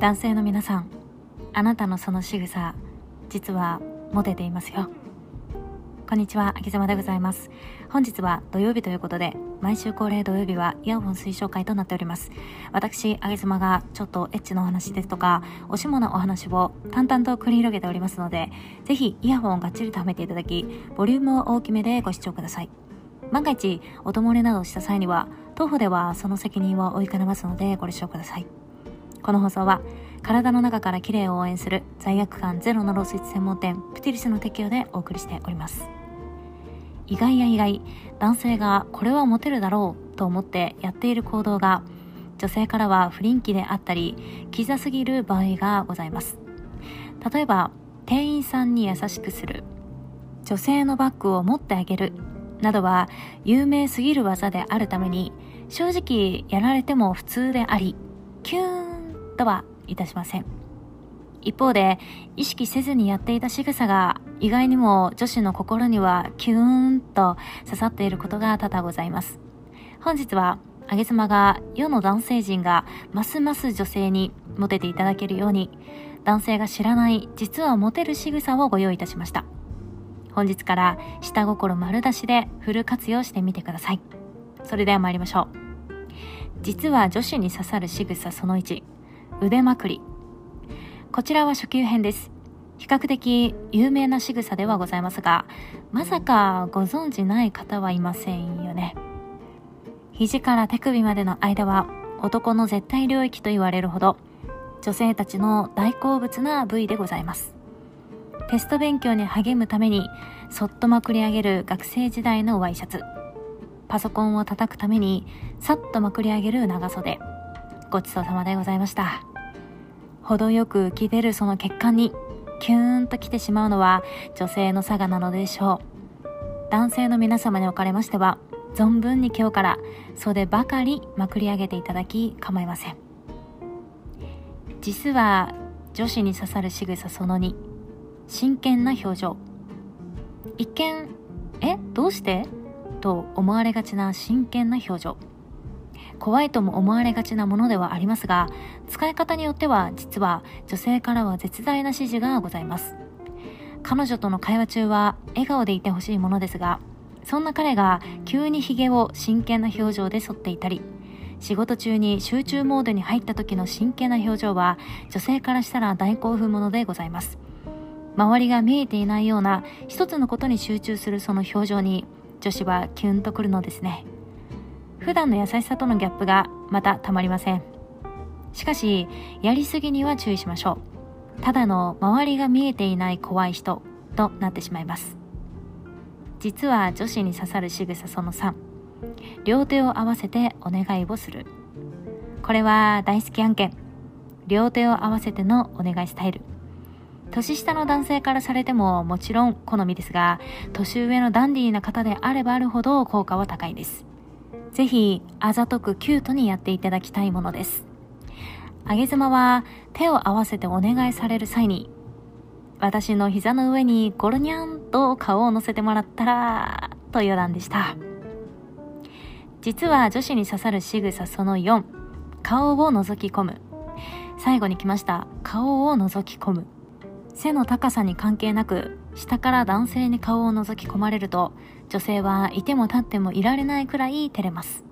男性の皆さんあなたのその仕草実はモテていますよこんにちは、あきざまでございます。本日は土曜日ということで、毎週恒例土曜日はイヤホン推奨会となっております。私、あげずまがちょっとエッチのお話ですとか、おしものお話を淡々と繰り広げておりますので、ぜひイヤホンをがっちりとはめていただき、ボリュームを大きめでご視聴ください。万が一、音漏れなどした際には、当方ではその責任を負いかねますのでご了承ください。この放送は、体の中から綺麗を応援する罪悪感ゼロのロスイ専門店プティリスの提供でお送りしております。意外や意外男性がこれはモテるだろうと思ってやっている行動が女性からは不倫期であったりキザすぎる場合がございます例えば店員さんに優しくする女性のバッグを持ってあげるなどは有名すぎる技であるために正直やられても普通でありキューンとはいたしません。一方で意識せずにやっていた仕草が意外にも女子の心にはキューンと刺さっていることが多々ございます。本日はあげ妻が世の男性陣がますます女性にモテていただけるように男性が知らない実はモテる仕草をご用意いたしました。本日から下心丸出しでフル活用してみてください。それでは参りましょう。実は女子に刺さる仕草その1腕まくりこちらは初級編です。比較的有名な仕草ではございますが、まさかご存知ない方はいませんよね。肘から手首までの間は男の絶対領域と言われるほど、女性たちの大好物な部位でございます。テスト勉強に励むために、そっとまくり上げる学生時代のワイシャツ。パソコンを叩くために、さっとまくり上げる長袖。ごちそうさまでございました。程よく浮き出るその血管にキューンと来てしまうのは女性の差がなのでしょう。男性の皆様におかれましては存分に今日から袖ばかりまくり上げていただき構いません。実は女子に刺さる仕草その2真剣な表情。一見えどうして？と思われがちな真剣な表情。怖いとも思われがちなものではありますが使い方によっては実は女性からは絶大な指示がございます。彼女との会話中は笑顔でいてほしいものですがそんな彼が急にヒゲを真剣な表情で剃っていたり仕事中に集中モードに入った時の真剣な表情は女性からしたら大興奮ものでございます。周りが見えていないような一つのことに集中するその表情に女子はキュンとくるのですね。普段の優しさとのギャップがまたたまりません。しかしやりすぎには注意しましょう。ただの周りが見えていない怖い人となってしまいます。実は女子に刺さる仕草その3両手を合わせてお願いをする。これは大好き案件。両手を合わせてのお願いスタイル。年下の男性からされてももちろん好みですが年上のダンディーな方であればあるほど効果は高いです。ぜひあざとくキュートにやっていただきたいものです。あげ妻は手を合わせてお願いされる際に私の膝の上にゴロニャンと顔を乗せてもらったらと余談でした。実は女子に刺さる仕草その4顔を覗き込む。最後に来ました。顔を覗き込む。背の高さに関係なく下から男性に顔を覗き込まれると女性はいても立ってもいられないくらい照れます。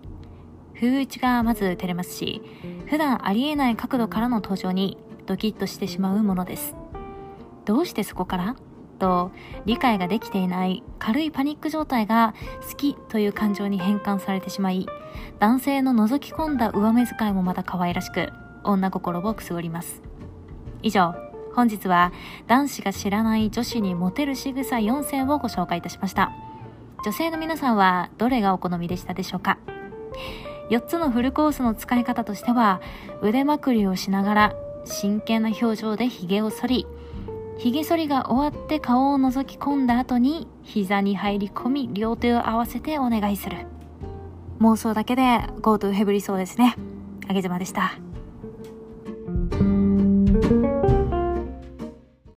風打ちがまず照れますし普段ありえない角度からの登場にドキッとしてしまうものです。どうしてそこから？と理解ができていない軽いパニック状態が好きという感情に変換されてしまい男性の覗き込んだ上目遣いもまた可愛らしく女心をくすぐります。以上。本日は男子が知らない女子にモテる仕草4選をご紹介いたしました。女性の皆さんはどれがお好みでしたでしょうか？4つのフルコースの使い方としては腕まくりをしながら真剣な表情で髭を剃り髭剃りが終わって顔を覗き込んだ後に膝に入り込み両手を合わせてお願いする。妄想だけで GoTo ヘブリそうですね。あげずまでした。